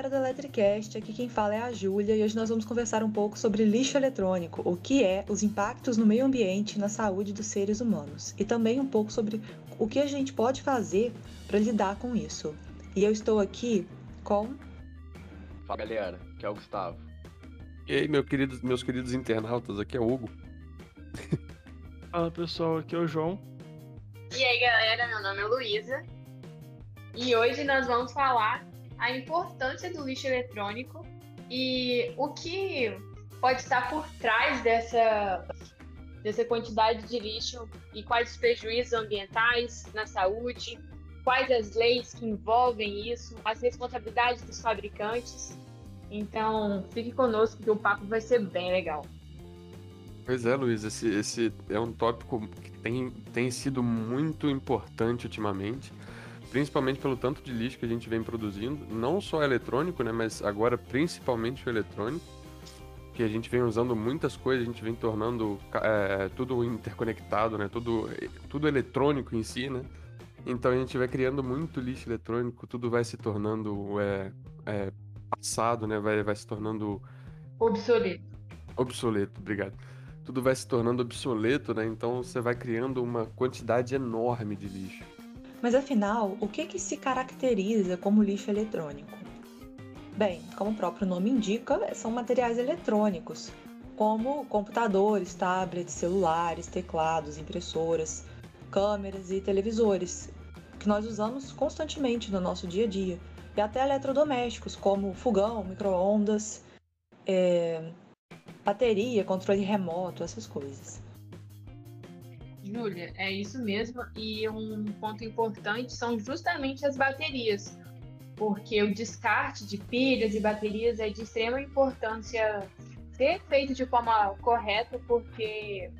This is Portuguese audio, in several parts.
galera do Electricast, aqui quem fala é a Júlia e hoje nós vamos conversar um pouco sobre lixo eletrônico, o que é, os impactos no meio ambiente e na saúde dos seres humanos, e também um pouco sobre o que a gente pode fazer para lidar com isso. E eu estou aqui com. Fala galera, que é o Gustavo. E aí, meu querido, meus queridos internautas, aqui é o Hugo. Fala pessoal, aqui é o João. E aí galera, meu nome é Luísa. E hoje nós vamos falar a importância do lixo eletrônico e o que pode estar por trás dessa, dessa quantidade de lixo e quais os prejuízos ambientais na saúde, quais as leis que envolvem isso, as responsabilidades dos fabricantes. Então, fique conosco que o papo vai ser bem legal. Pois é, Luiz, esse, esse é um tópico que tem, tem sido muito importante ultimamente principalmente pelo tanto de lixo que a gente vem produzindo, não só eletrônico, né, mas agora principalmente o eletrônico, que a gente vem usando muitas coisas, a gente vem tornando é, tudo interconectado, né, tudo, tudo eletrônico em si, né, então a gente vai criando muito lixo eletrônico, tudo vai se tornando é, é, passado, né, vai, vai se tornando... Obsoleto. Obsoleto, obrigado tudo vai se tornando obsoleto, né? Então você vai criando uma quantidade enorme de lixo. Mas afinal, o que, que se caracteriza como lixo eletrônico? Bem, como o próprio nome indica, são materiais eletrônicos, como computadores, tablets, celulares, teclados, impressoras, câmeras e televisores, que nós usamos constantemente no nosso dia a dia, e até eletrodomésticos, como fogão, micro-ondas, é, bateria, controle remoto, essas coisas. Júlia, é isso mesmo. E um ponto importante são justamente as baterias, porque o descarte de pilhas e baterias é de extrema importância ser feito de forma correta, porque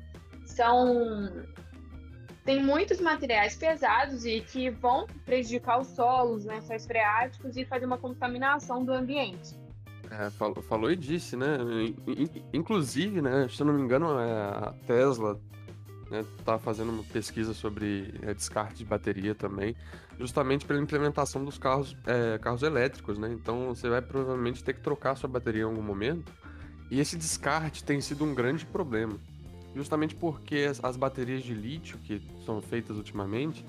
são tem muitos materiais pesados e que vão prejudicar os solos, lençóis freáticos e fazer uma contaminação do ambiente. É, falou, falou, e disse, né? Inclusive, né? Se eu não me engano, é, a Tesla né, tá fazendo uma pesquisa sobre é, descarte de bateria também, justamente pela implementação dos carros, é, carros elétricos, né? Então você vai provavelmente ter que trocar sua bateria em algum momento. E esse descarte tem sido um grande problema, justamente porque as, as baterias de lítio que são feitas ultimamente,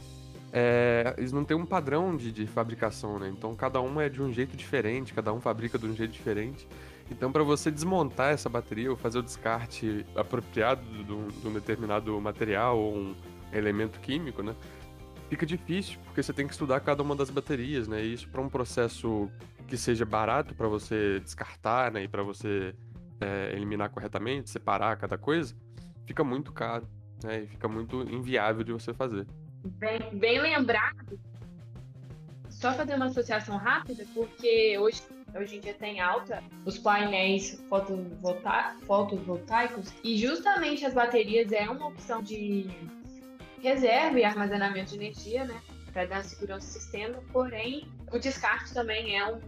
é, eles não têm um padrão de, de fabricação, né? Então cada uma é de um jeito diferente, cada um fabrica de um jeito diferente. Então, para você desmontar essa bateria ou fazer o descarte apropriado de um determinado material ou um elemento químico, né? Fica difícil, porque você tem que estudar cada uma das baterias, né? E isso para um processo que seja barato para você descartar, né? E para você é, eliminar corretamente, separar cada coisa, fica muito caro, né? E fica muito inviável de você fazer. Bem, bem lembrado. Só fazer uma associação rápida, porque hoje hoje em dia tem alta os painéis fotovoltaicos e justamente as baterias é uma opção de reserva e armazenamento de energia, né? Para dar segurança ao sistema, porém o descarte também é um,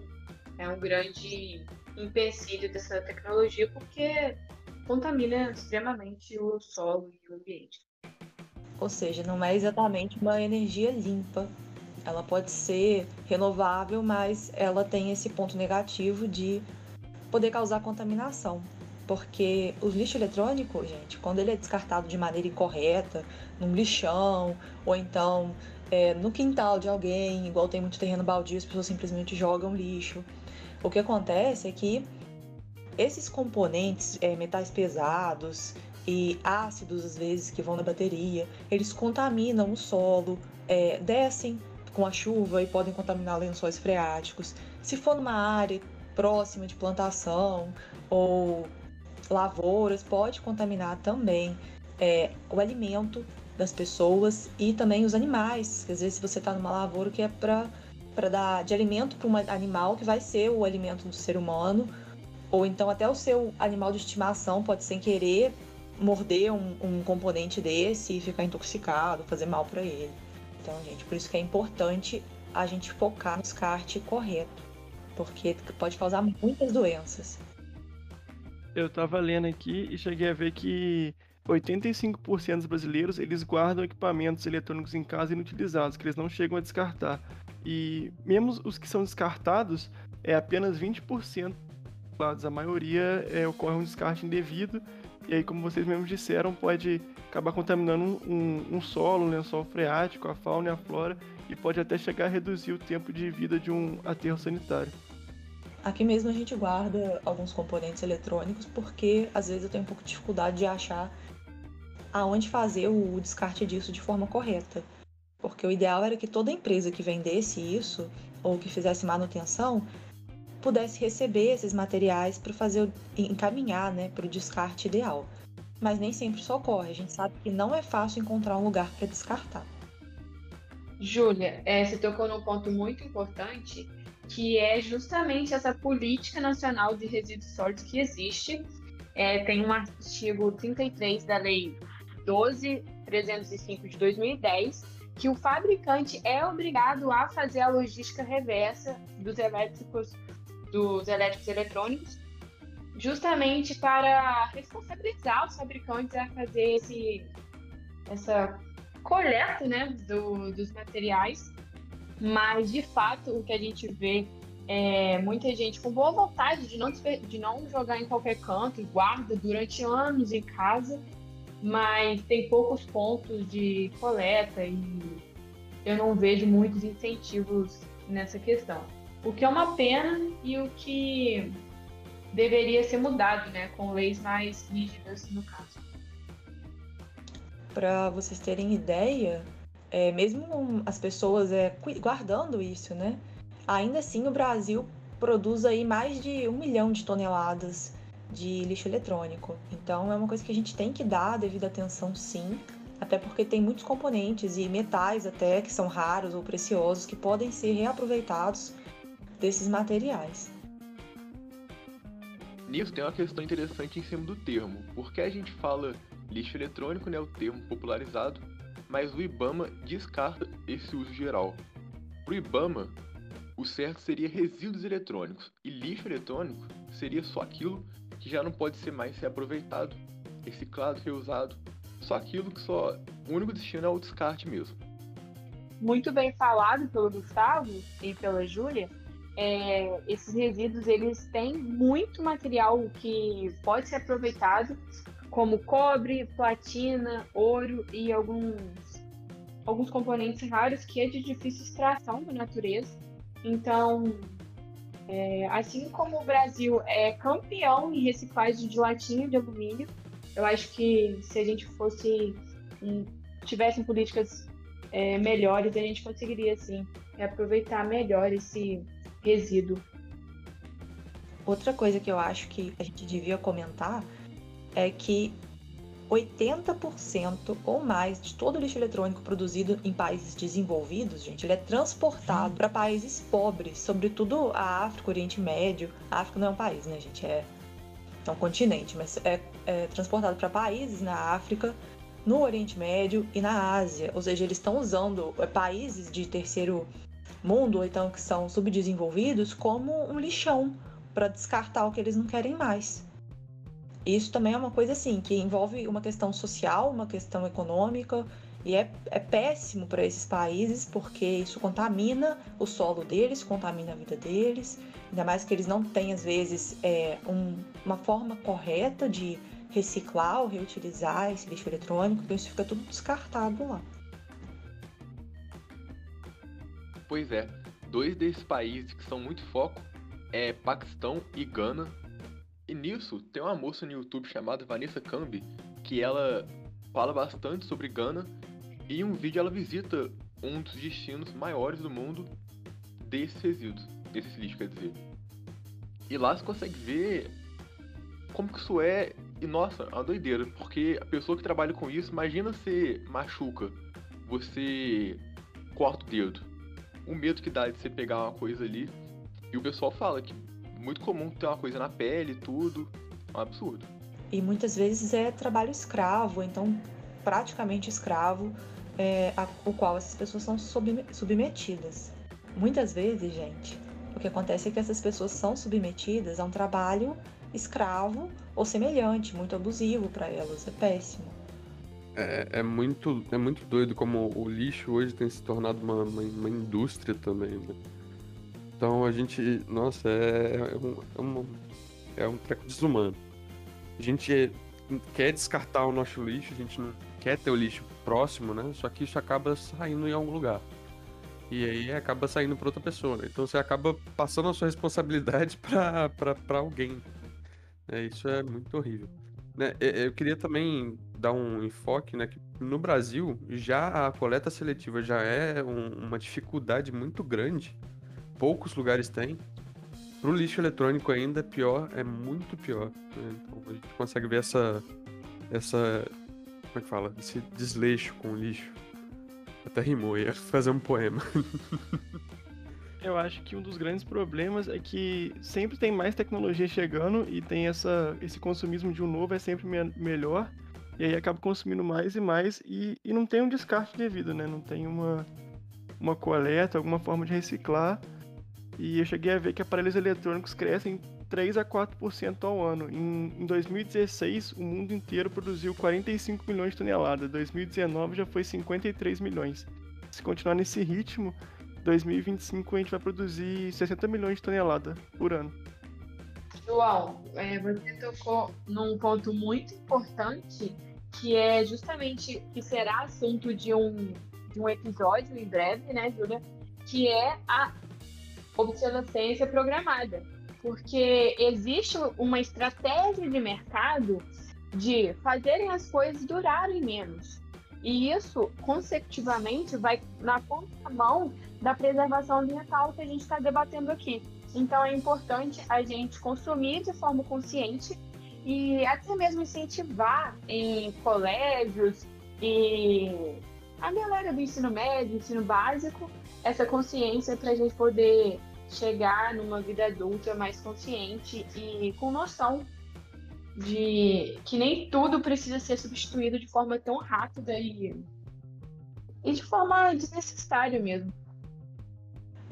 é um grande empecilho dessa tecnologia porque contamina extremamente o solo e o ambiente. Ou seja, não é exatamente uma energia limpa, ela pode ser renovável, mas ela tem esse ponto negativo de poder causar contaminação. Porque o lixo eletrônico, gente, quando ele é descartado de maneira incorreta, num lixão, ou então é, no quintal de alguém, igual tem muito terreno baldio, as pessoas simplesmente jogam lixo. O que acontece é que esses componentes, é, metais pesados e ácidos, às vezes, que vão na bateria, eles contaminam o solo, é, descem com a chuva e podem contaminar lençóis freáticos. Se for numa área próxima de plantação ou lavouras, pode contaminar também é, o alimento das pessoas e também os animais. Às vezes, se você está numa lavoura que é para dar de alimento para um animal que vai ser o alimento do ser humano, ou então até o seu animal de estimação pode sem querer morder um, um componente desse e ficar intoxicado, fazer mal para ele. Então, gente, por isso que é importante a gente focar no descarte correto, porque pode causar muitas doenças. Eu tava lendo aqui e cheguei a ver que 85% dos brasileiros eles guardam equipamentos eletrônicos em casa inutilizados, que eles não chegam a descartar. E mesmo os que são descartados, é apenas 20% a maioria é, ocorre um descarte indevido, e aí, como vocês mesmos disseram, pode acabar contaminando um, um solo, um lençol freático, a fauna e a flora, e pode até chegar a reduzir o tempo de vida de um aterro sanitário. Aqui mesmo a gente guarda alguns componentes eletrônicos porque às vezes eu tenho um pouco de dificuldade de achar aonde fazer o descarte disso de forma correta. Porque o ideal era que toda empresa que vendesse isso ou que fizesse manutenção pudesse receber esses materiais para fazer encaminhar, né, para o descarte ideal. Mas nem sempre isso ocorre. A gente sabe que não é fácil encontrar um lugar para descartar. Júlia, é, você tocou num ponto muito importante, que é justamente essa política nacional de resíduos sólidos que existe. É, tem um artigo 33 da Lei 12.305 de 2010, que o fabricante é obrigado a fazer a logística reversa dos elétricos dos elétricos eletrônicos, justamente para responsabilizar os fabricantes a fazer esse, essa coleta né, do, dos materiais. Mas, de fato, o que a gente vê é muita gente com boa vontade de não, de não jogar em qualquer canto e guarda durante anos em casa, mas tem poucos pontos de coleta e eu não vejo muitos incentivos nessa questão. O que é uma pena e o que deveria ser mudado, né, com leis mais rígidas no caso. Para vocês terem ideia, é, mesmo as pessoas é, guardando isso, né, ainda assim o Brasil produz aí mais de um milhão de toneladas de lixo eletrônico. Então é uma coisa que a gente tem que dar devida atenção, sim, até porque tem muitos componentes e metais até que são raros ou preciosos que podem ser reaproveitados desses materiais. Nisso tem uma questão interessante em cima do termo, porque a gente fala lixo eletrônico, né, o termo popularizado, mas o IBAMA descarta esse uso geral. Para o IBAMA, o certo seria resíduos eletrônicos, e lixo eletrônico seria só aquilo que já não pode ser mais reaproveitado, reciclado, reusado, só aquilo que só o único destino é o descarte mesmo. Muito bem falado pelo Gustavo e pela Júlia é, esses resíduos eles têm muito material que pode ser aproveitado, como cobre, platina, ouro e alguns, alguns componentes raros que é de difícil extração da natureza. Então, é, assim como o Brasil é campeão em reciclagem de latinha de alumínio, eu acho que se a gente fosse tivessem políticas é, melhores, a gente conseguiria sim aproveitar melhor esse resíduo. Outra coisa que eu acho que a gente devia comentar é que 80% ou mais de todo o lixo eletrônico produzido em países desenvolvidos, gente, ele é transportado para países pobres, sobretudo a África, Oriente Médio. A África não é um país, né, gente? É, é um continente, mas é, é transportado para países na África, no Oriente Médio e na Ásia. Ou seja, eles estão usando é, países de terceiro mundo, ou então que são subdesenvolvidos, como um lixão para descartar o que eles não querem mais. Isso também é uma coisa assim que envolve uma questão social, uma questão econômica e é, é péssimo para esses países porque isso contamina o solo deles, contamina a vida deles, ainda mais que eles não têm às vezes é, um, uma forma correta de reciclar ou reutilizar esse lixo eletrônico, então isso fica tudo descartado lá. Pois é, dois desses países que são muito foco é Paquistão e Gana. E nisso tem uma moça no YouTube chamada Vanessa Cambi que ela fala bastante sobre Gana e em um vídeo ela visita um dos destinos maiores do mundo desses resíduos, desses lixos, quer dizer. E lá você consegue ver como que isso é, e nossa, é uma doideira, porque a pessoa que trabalha com isso, imagina você machuca, você corta o dedo, o medo que dá de você pegar uma coisa ali. E o pessoal fala que é muito comum ter uma coisa na pele tudo. É um absurdo. E muitas vezes é trabalho escravo, então praticamente escravo, é, a, o qual essas pessoas são submetidas. Muitas vezes, gente, o que acontece é que essas pessoas são submetidas a um trabalho escravo ou semelhante, muito abusivo para elas. É péssimo. É, é, muito, é muito doido como o lixo hoje tem se tornado uma, uma, uma indústria também, né? Então a gente, nossa, é, é, um, é, um, é um treco desumano. A gente quer descartar o nosso lixo, a gente não quer ter o lixo próximo, né? Só que isso acaba saindo em algum lugar. E aí acaba saindo para outra pessoa. Né? Então você acaba passando a sua responsabilidade para alguém. É, isso é muito horrível. Né? Eu queria também dar um enfoque, né? Que no Brasil já a coleta seletiva já é um, uma dificuldade muito grande. Poucos lugares têm. Pro lixo eletrônico ainda é pior, é muito pior. Né? Então a gente consegue ver essa. essa. como é que fala? Esse desleixo com o lixo. Até rimou, ia fazer um poema. Eu acho que um dos grandes problemas é que sempre tem mais tecnologia chegando e tem essa, esse consumismo de um novo é sempre me melhor. E aí acaba consumindo mais e mais e, e não tem um descarte devido, né? Não tem uma, uma coleta, alguma forma de reciclar. E eu cheguei a ver que aparelhos eletrônicos crescem 3 a 4% ao ano. Em, em 2016, o mundo inteiro produziu 45 milhões de toneladas. 2019 já foi 53 milhões. Se continuar nesse ritmo, 2025 a gente vai produzir 60 milhões de toneladas por ano. João, é, você tocou num ponto muito importante que é justamente que será assunto de um, de um episódio em breve, né, Júlia? Que é a obsolescência programada. Porque existe uma estratégia de mercado de fazerem as coisas durarem menos. E isso, consecutivamente, vai na contramão da preservação ambiental que a gente está debatendo aqui. Então, é importante a gente consumir de forma consciente e até mesmo incentivar em colégios e a galera do ensino médio, ensino básico, essa consciência para a gente poder chegar numa vida adulta mais consciente e com noção de que nem tudo precisa ser substituído de forma tão rápida e, e de forma desnecessária mesmo.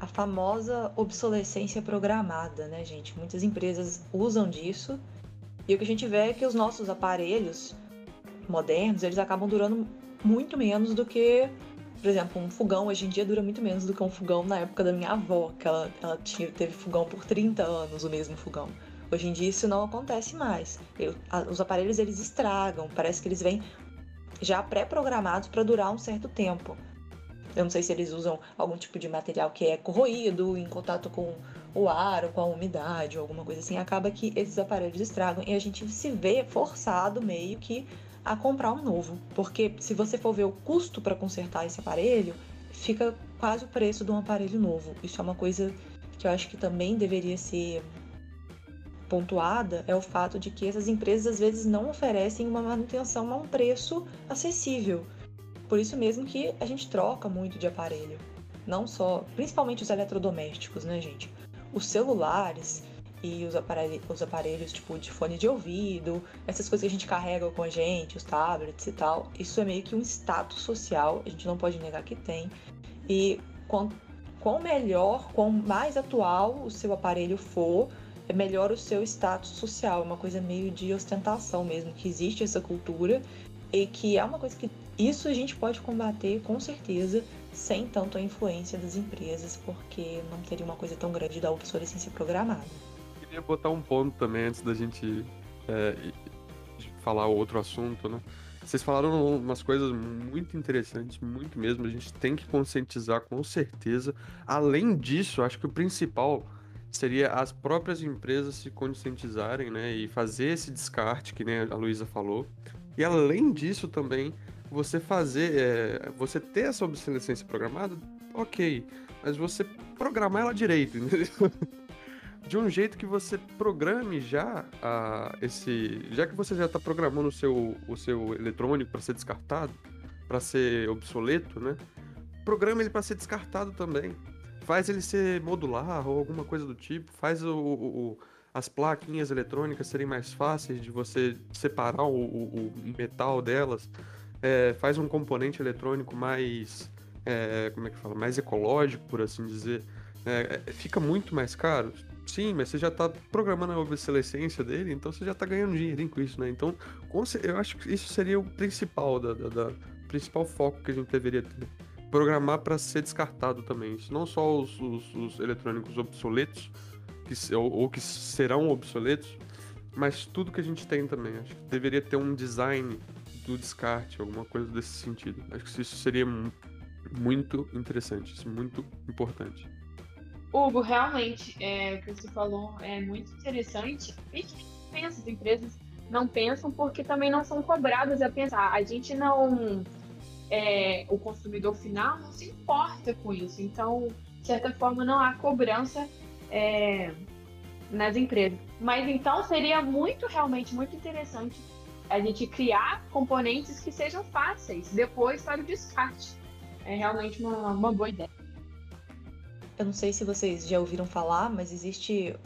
A famosa obsolescência programada, né, gente? Muitas empresas usam disso e o que a gente vê é que os nossos aparelhos modernos, eles acabam durando muito menos do que, por exemplo, um fogão hoje em dia dura muito menos do que um fogão na época da minha avó, que ela, ela tinha, teve fogão por 30 anos, o mesmo fogão. Hoje em dia isso não acontece mais. Eu, a, os aparelhos eles estragam, parece que eles vêm já pré-programados para durar um certo tempo. Eu não sei se eles usam algum tipo de material que é corroído, em contato com o ar ou com a umidade ou alguma coisa assim. Acaba que esses aparelhos estragam e a gente se vê forçado meio que a comprar um novo. Porque se você for ver o custo para consertar esse aparelho, fica quase o preço de um aparelho novo. Isso é uma coisa que eu acho que também deveria ser pontuada é o fato de que essas empresas às vezes não oferecem uma manutenção a um preço acessível. Por isso mesmo que a gente troca muito de aparelho. Não só, principalmente os eletrodomésticos, né, gente? Os celulares e os aparelhos, os aparelhos tipo de fone de ouvido, essas coisas que a gente carrega com a gente, os tablets e tal, isso é meio que um status social, a gente não pode negar que tem. E quanto, quão melhor, quão mais atual o seu aparelho for, é melhor o seu status social, é uma coisa meio de ostentação mesmo, que existe essa cultura e que é uma coisa que isso a gente pode combater com certeza sem tanto a influência das empresas, porque não teria uma coisa tão grande da obsolescência programada. Queria botar um ponto também antes da gente é, falar outro assunto, né? Vocês falaram umas coisas muito interessantes, muito mesmo. A gente tem que conscientizar com certeza. Além disso, acho que o principal seria as próprias empresas se conscientizarem, né, e fazer esse descarte que a Luísa falou. E além disso também, você fazer, é, você ter essa obsolescência programada, ok, mas você programar ela direito, entendeu? De um jeito que você programe já a, esse, já que você já está programando o seu, o seu eletrônico para ser descartado, para ser obsoleto, né? Programa ele para ser descartado também faz ele ser modular ou alguma coisa do tipo, faz o, o, as plaquinhas eletrônicas serem mais fáceis de você separar o, o metal delas, é, faz um componente eletrônico mais, é, como é que fala, mais ecológico, por assim dizer. É, é fica muito mais caro, sim, mas você já está programando a obsolescência dele, então você já está ganhando dinheiro com isso, né? Então, eu acho que isso seria o principal da, da, da principal foco que a gente deveria ter programar para ser descartado também. Isso não só os, os, os eletrônicos obsoletos, que, ou, ou, que serão obsoletos, mas tudo que a gente tem também. Acho que deveria ter um design do descarte, alguma coisa desse sentido. Acho que isso seria muito interessante, isso muito importante. Hugo, realmente, é, o que você falou é muito interessante. E que as empresas não pensam porque também não são cobradas a pensar. A gente não. É, o consumidor final não se importa com isso. Então, de certa forma, não há cobrança é, nas empresas. Mas então seria muito, realmente, muito interessante a gente criar componentes que sejam fáceis depois para o descarte. É realmente uma, uma boa ideia. Eu não sei se vocês já ouviram falar, mas existe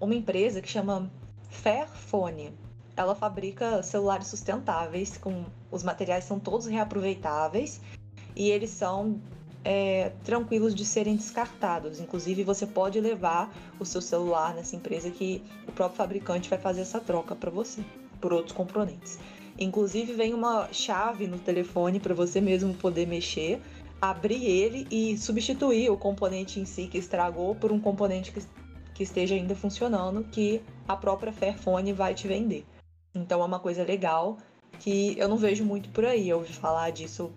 uma empresa que chama Fairphone. Ela fabrica celulares sustentáveis, com os materiais são todos reaproveitáveis e eles são é, tranquilos de serem descartados. Inclusive, você pode levar o seu celular nessa empresa que o próprio fabricante vai fazer essa troca para você por outros componentes. Inclusive, vem uma chave no telefone para você mesmo poder mexer, abrir ele e substituir o componente em si que estragou por um componente que, que esteja ainda funcionando, que a própria Fairphone vai te vender. Então, é uma coisa legal que eu não vejo muito por aí. Eu ouvi falar disso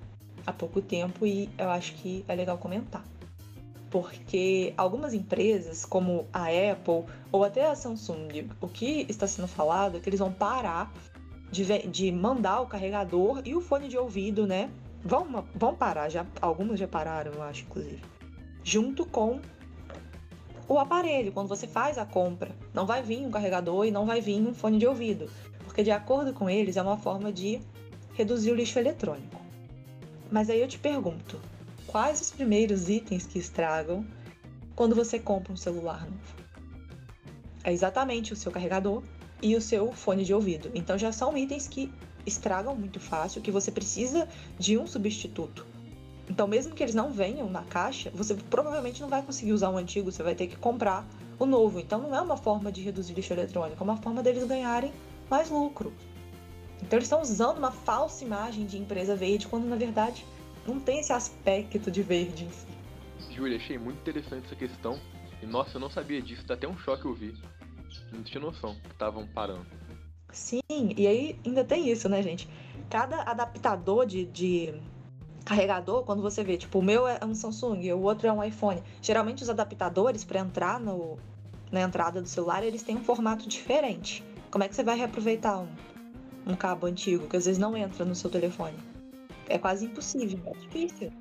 há pouco tempo e eu acho que é legal comentar. Porque algumas empresas, como a Apple ou até a Samsung, o que está sendo falado é que eles vão parar de, de mandar o carregador e o fone de ouvido, né? Vão, vão parar, já, algumas já pararam, eu acho, inclusive. Junto com o aparelho, quando você faz a compra. Não vai vir um carregador e não vai vir um fone de ouvido. Porque, de acordo com eles, é uma forma de reduzir o lixo eletrônico. Mas aí eu te pergunto: quais os primeiros itens que estragam quando você compra um celular novo? É exatamente o seu carregador e o seu fone de ouvido. Então já são itens que estragam muito fácil, que você precisa de um substituto. Então, mesmo que eles não venham na caixa, você provavelmente não vai conseguir usar o antigo, você vai ter que comprar o novo. Então, não é uma forma de reduzir lixo eletrônico, é uma forma deles ganharem mais lucro. Então eles estão usando uma falsa imagem de empresa verde, quando na verdade não tem esse aspecto de verde em si. Júlia, achei muito interessante essa questão. E nossa, eu não sabia disso, dá até um choque ouvir. Não tinha noção que estavam parando. Sim, e aí ainda tem isso, né, gente? Cada adaptador de, de carregador, quando você vê, tipo, o meu é um Samsung, o outro é um iPhone. Geralmente os adaptadores para entrar no, na entrada do celular, eles têm um formato diferente. Como é que você vai reaproveitar um? um cabo antigo, que às vezes não entra no seu telefone. É quase impossível, é difícil.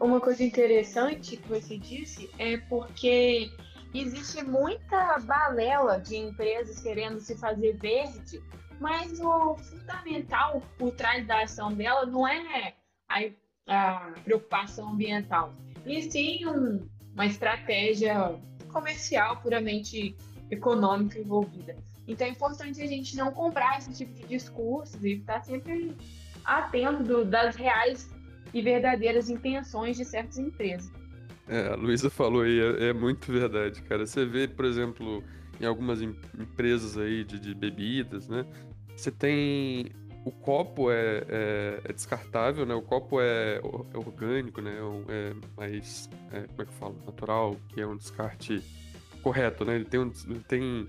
Uma coisa interessante que você disse é porque existe muita balela de empresas querendo se fazer verde, mas o fundamental por trás da ação dela não é a, a preocupação ambiental, e sim um, uma estratégia comercial puramente econômica envolvida. Então é importante a gente não comprar esse tipo de discursos e estar sempre atento do, das reais e verdadeiras intenções de certas empresas. É, a Luísa falou aí, é, é, muito verdade, cara. Você vê, por exemplo, em algumas em, empresas aí de, de, bebidas, né? Você tem. O copo é, é, é descartável, né? O copo é, é orgânico, né? É mais. É, como é que eu falo? Natural, que é um descarte correto, né? Ele tem, um, ele tem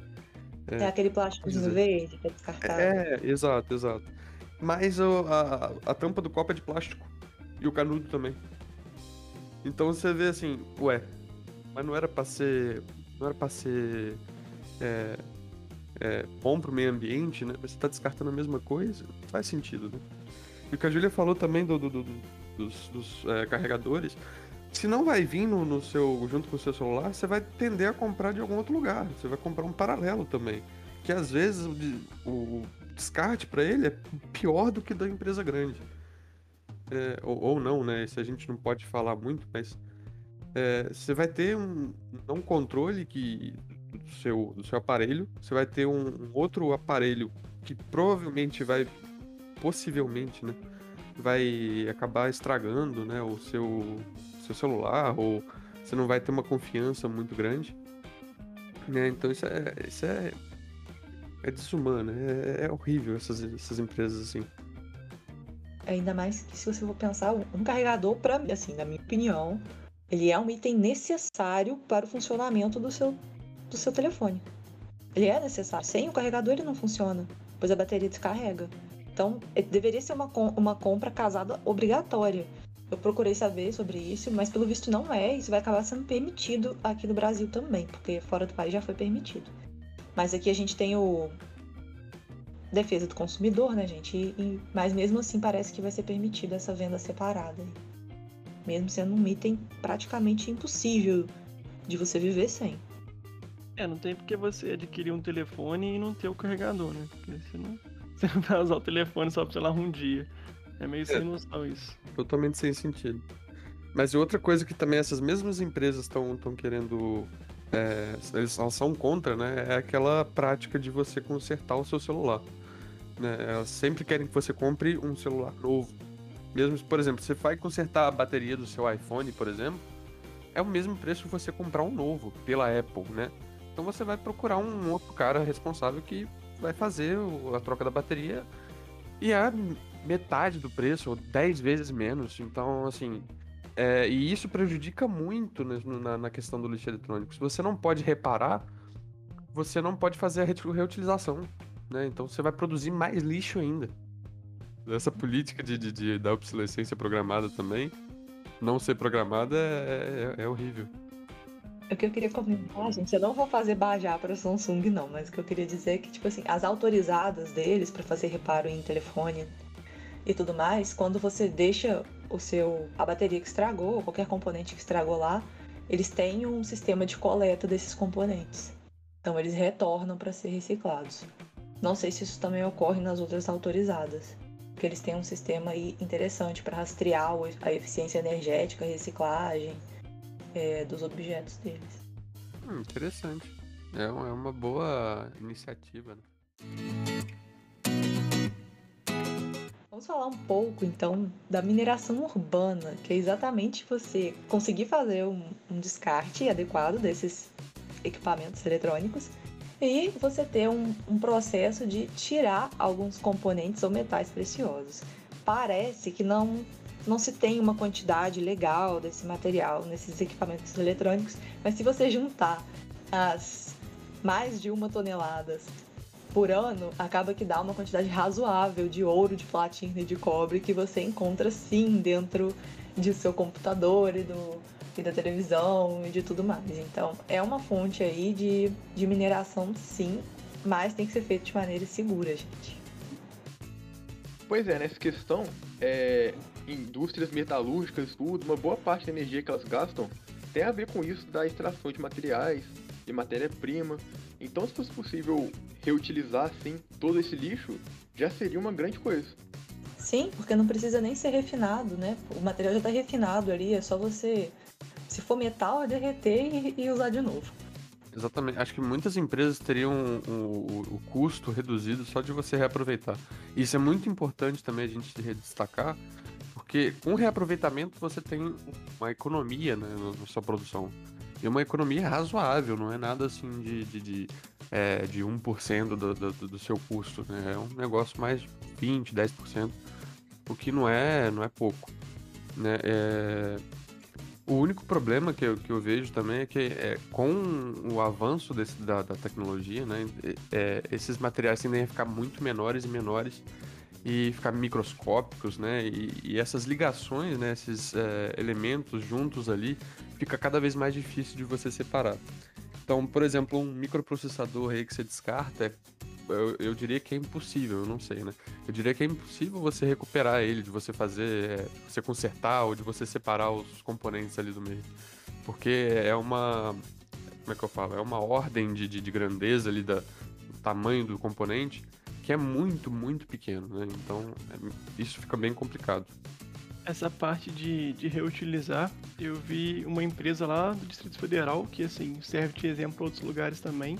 é, é aquele plásticozinho verde que é descartável. É, exato, exato. Mas o, a, a tampa do copo é de plástico. E o canudo também. Então você vê assim, ué, mas não era pra ser. Não era pra ser. É, é, bom pro meio ambiente, né? Você tá descartando a mesma coisa? Não faz sentido, né? E o que a Julia falou também do, do, do dos, dos é, carregadores. Se não vai vir no, no, seu, junto com o seu celular, você vai tender a comprar de algum outro lugar. Você vai comprar um paralelo também. Que às vezes o, o descarte para ele é pior do que da empresa grande. É, ou, ou, não, né? Isso a gente não pode falar muito, mas é, você vai ter um, um controle que, do, seu, do seu aparelho, você vai ter um, um outro aparelho que provavelmente vai, possivelmente, né? Vai acabar estragando né, o seu, seu celular, ou você não vai ter uma confiança muito grande. Né? Então isso é, isso é, é desumano, é, é horrível essas, essas empresas assim. Ainda mais que se você for pensar, um carregador, para assim, na minha opinião, ele é um item necessário para o funcionamento do seu, do seu telefone. Ele é necessário. Sem o carregador ele não funciona, pois a bateria descarrega. Então, deveria ser uma, uma compra casada obrigatória. Eu procurei saber sobre isso, mas pelo visto não é. Isso vai acabar sendo permitido aqui no Brasil também, porque fora do país já foi permitido. Mas aqui a gente tem o defesa do consumidor, né, gente? E, mas mesmo assim parece que vai ser permitida essa venda separada. Mesmo sendo um item praticamente impossível de você viver sem. É, não tem porque você adquirir um telefone e não ter o carregador, né? Porque senão você não vai usar o telefone só pra, sei lá, um dia. É meio é. sem noção isso. Totalmente sem sentido. Mas outra coisa que também essas mesmas empresas estão querendo. É, eles são contra, né? É aquela prática de você consertar o seu celular. Né? Elas sempre querem que você compre um celular novo. Mesmo, por exemplo, você vai consertar a bateria do seu iPhone, por exemplo, é o mesmo preço que você comprar um novo pela Apple, né? Então você vai procurar um outro cara responsável que vai fazer a troca da bateria e é metade do preço, ou 10 vezes menos. Então, assim. É, e isso prejudica muito na, na, questão do lixo eletrônico. Se você não pode reparar, você não pode fazer a reutilização. Né? Então você vai produzir mais lixo ainda. Essa política de, de, de da obsolescência programada também, não ser programada é, é, é horrível. O que eu queria comentar, gente, eu não vou fazer bajar para Samsung, não, mas o que eu queria dizer é que, tipo assim, as autorizadas deles para fazer reparo em telefone e tudo mais, quando você deixa o seu a bateria que estragou, ou qualquer componente que estragou lá, eles têm um sistema de coleta desses componentes. Então eles retornam para ser reciclados. Não sei se isso também ocorre nas outras autorizadas, porque eles têm um sistema interessante para rastrear a eficiência energética, a reciclagem é, dos objetos deles. Hum, interessante. É uma, é uma boa iniciativa. Né? Vamos falar um pouco então da mineração urbana, que é exatamente você conseguir fazer um, um descarte adequado desses equipamentos eletrônicos e você ter um, um, processo de tirar alguns componentes ou metais preciosos. Parece que não, não se tem uma quantidade legal desse material nesses equipamentos eletrônicos, mas se você juntar as mais de uma tonelada por ano, acaba que dá uma quantidade razoável de ouro, de platina e de cobre que você encontra sim dentro de seu computador e, do, e da televisão e de tudo mais. Então, é uma fonte aí de, de mineração, sim, mas tem que ser feito de maneira segura, gente. Pois é, nessa questão, é, indústrias metalúrgicas, tudo, uma boa parte da energia que elas gastam tem a ver com isso da extração de materiais, de matéria-prima. Então, se fosse possível reutilizar assim todo esse lixo, já seria uma grande coisa. Sim, porque não precisa nem ser refinado, né? O material já está refinado ali, é só você, se for metal, é derreter e, e usar de novo. Exatamente. Acho que muitas empresas teriam o, o, o, custo reduzido só de você reaproveitar. Isso é muito importante também a gente destacar, porque com reaproveitamento você tem uma economia né, na sua produção. E uma economia razoável, não é nada assim de, de, de, é, de 1% do, do, do seu custo. Né? É um negócio mais 20%, 10%, o que não é, não é pouco. Né? É... O único problema que eu, que eu vejo também é que é, com o avanço desse, da, da tecnologia, né, é, esses materiais tendem a ficar muito menores e menores e ficar microscópicos, né? E, e essas ligações, né? Esses é, elementos juntos ali, fica cada vez mais difícil de você separar. Então, por exemplo, um microprocessador aí que você descarta, eu, eu, diria que é impossível, eu não sei, né? Eu diria que é impossível você recuperar ele, de você fazer, é, você consertar ou de você separar os componentes ali do meio. Porque é uma, como é que eu falo? É uma ordem de, de, de grandeza ali da, do tamanho do componente que é muito, muito pequeno, né? Então é, isso fica bem complicado. Essa parte de, de reutilizar, eu vi uma empresa lá do Distrito Federal, que assim, serve de exemplo para outros lugares também,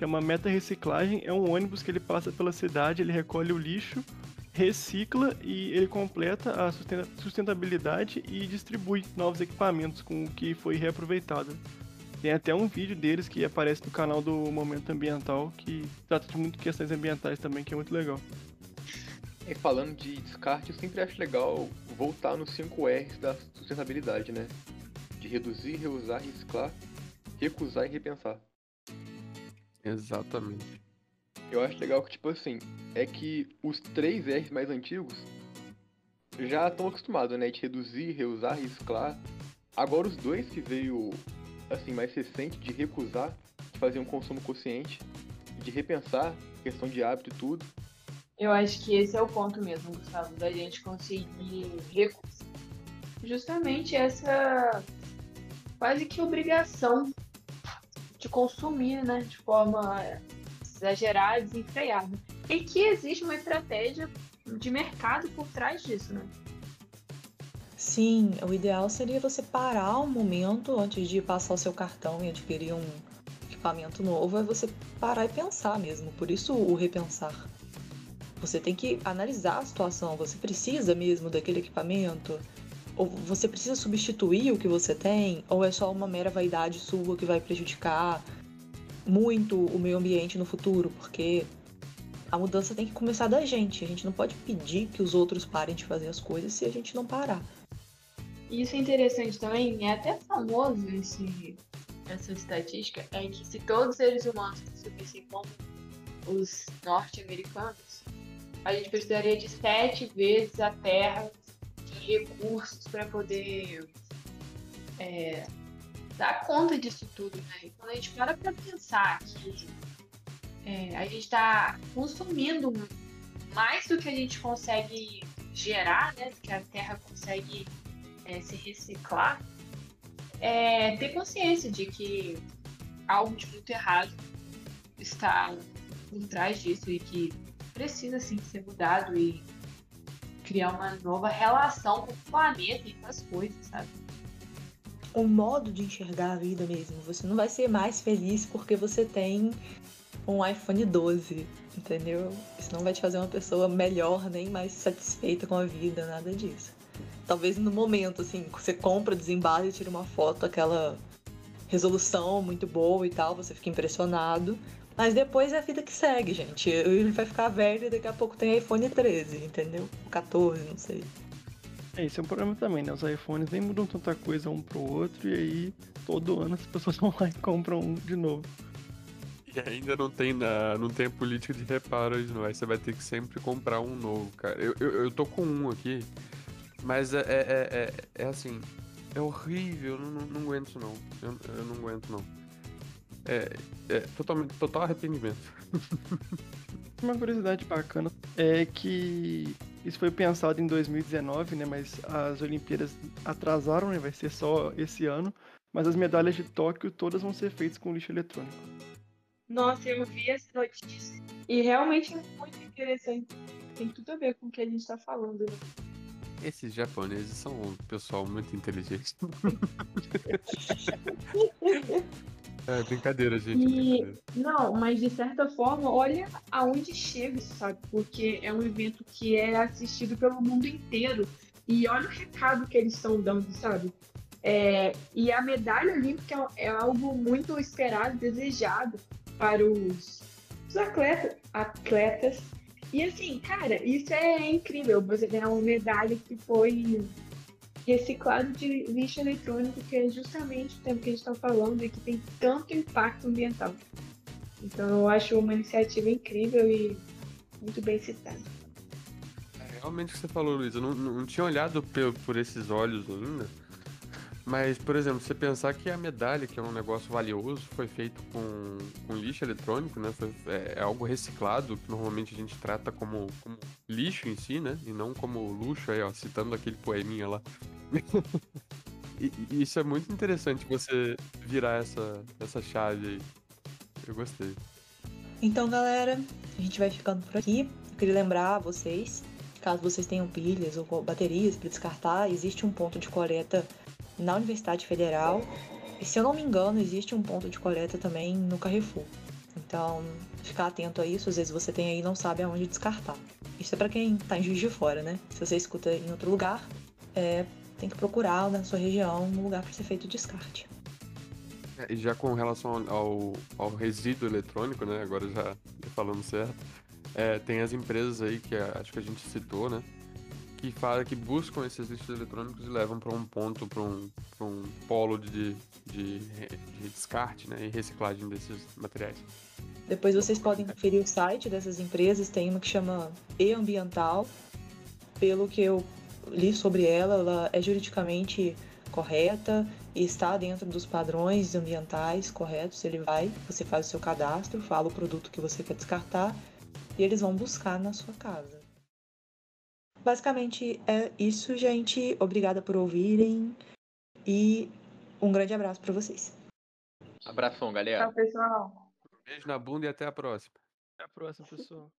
é uma meta reciclagem, é um ônibus que ele passa pela cidade, ele recolhe o lixo, recicla e ele completa a sustentabilidade e distribui novos equipamentos com o que foi reaproveitado. Tem até um vídeo deles que aparece no canal do Momento Ambiental, que trata de muito questões ambientais também, que é muito legal. E falando de descarte, eu sempre acho legal voltar nos 5 R's da sustentabilidade, né? De reduzir, reusar, reciclar, recusar e repensar. Exatamente. Eu acho legal que, tipo assim, é que os três R's mais antigos já estão acostumados, né? De reduzir, reusar, reciclar. Agora os dois que veio, assim, mais recente, de recusar, de fazer um consumo consciente, de repensar, questão de hábito e tudo, Eu acho que esse é o ponto mesmo, Gustavo, da gente conseguir recursos. Justamente essa quase que obrigação de consumir, né, de forma exagerada, desenfreada. E que existe uma estratégia de mercado por trás disso, né? Sim, o ideal seria você parar um momento antes de passar o seu cartão e adquirir um equipamento novo, é você parar e pensar mesmo. Por isso o repensar. Você tem que analisar a situação. Você precisa mesmo daquele equipamento? Ou você precisa substituir o que você tem? Ou é só uma mera vaidade sua que vai prejudicar muito o meio ambiente no futuro? Porque a mudança tem que começar da gente. A gente não pode pedir que os outros parem de fazer as coisas se a gente não parar. E isso é interessante também, é até famoso esse, essa estatística, é que se todos os seres humanos consumissem como os norte-americanos, a gente precisaria de sete vezes a Terra de recursos para poder é, dar conta disso tudo, né? E quando a gente para para pensar que é, a gente está consumindo mais do que a gente consegue gerar, né? Do que a Terra consegue é, se reciclar, é, ter consciência de que algo de muito errado está por trás disso e que precisa sim ser mudado e criar uma nova relação com o planeta e com as coisas, sabe? o modo de enxergar a vida mesmo. Você não vai ser mais feliz porque você tem um iPhone 12, entendeu? Isso não vai te fazer uma pessoa melhor nem mais satisfeita com a vida, nada disso. Talvez no momento, assim, você compra, desembala e tira uma foto, aquela resolução muito boa e tal, você fica impressionado. Mas depois é a vida que segue, gente. Ele vai ficar velho e daqui a pouco tem iPhone 13, entendeu? 14, não sei. É, esse é um problema também, né? Os iPhones nem mudam tanta coisa um pro outro e aí todo ano as pessoas vão lá e compram um de novo. E ainda não tem, na, não tem a política de reparos, não. Aí você vai ter que sempre comprar um novo, cara. Eu, eu, eu tô com um aqui, mas é, é, é, é, é assim, é horrível, eu não, não, não aguento isso não. Eu, eu não aguento não. É, é totalmente, total arrependimento. Uma curiosidade bacana é que isso foi pensado em 2019, né? Mas as Olimpíadas atrasaram, né? Vai ser só esse ano. Mas as medalhas de Tóquio todas vão ser feitas com lixo eletrônico. Nossa, eu vi essa notícia. E realmente é muito interessante. Tem tudo a ver com o que a gente tá falando, né? Esses japoneses são um pessoal muito inteligente. é brincadeira, gente. E, brincadeira. não, mas de certa forma, olha aonde chega sabe? Porque é um evento que é assistido pelo mundo inteiro. E olha o recado que eles estão dando, sabe? É, e a medalha olímpica é, é algo muito esperado, desejado para os, os atleta- atletas. E assim, cara, isso é incrível. Você ganhar uma medalha que foi reciclado de lixo eletrônico, que é justamente o tempo que a gente está falando e que tem tanto impacto ambiental. Então eu acho uma iniciativa incrível e muito bem citada. É, Realmente o que você falou, Luiz, eu não, não tinha olhado pe- por esses olhos ainda. Mas, por exemplo, você pensar que a medalha, que é um negócio valioso, foi feito com, com lixo eletrônico, né? Foi- é, é algo reciclado, que normalmente a gente trata como, como lixo em si, né? E não como luxo, aí, ó, citando aquele poeminha lá. e, e isso é muito interessante você virar essa, essa chave aí. Eu gostei. Então, galera, a gente vai ficando por aqui. Eu queria lembrar vocês, caso vocês tenham pilhas ou baterias para descartar, existe um ponto de coleta na Universidade Federal. E se eu não me engano, existe um ponto de coleta também no Carrefour. Então, ficar atento a isso, às vezes você tem aí e não sabe aonde descartar. Isso é para quem tá em Juiz de Fora, né? Se você escuta em outro lugar, é, tem que procurar na sua região um lugar para ser feito o descarte. É, E já com relação ao, ao resíduo eletrônico, né? Agora já falando certo. é, tem as empresas aí que acho que a gente citou, né? Que fala que buscam esses lixos eletrônicos e levam para um ponto, para um, um polo de, de, de descarte né, e reciclagem desses materiais. Depois vocês podem conferir o site dessas empresas, tem uma que chama E-Ambiental. Pelo que eu li sobre ela, ela é juridicamente correta e está dentro dos padrões ambientais corretos. Ele vai, você faz o seu cadastro, fala o produto que você quer descartar e eles vão buscar na sua casa. Basicamente é isso, gente. Obrigada por ouvirem e um grande abraço para vocês. Abração, galera. Tchau, pessoal. Beijo na bunda e até a próxima. Até a próxima, pessoal.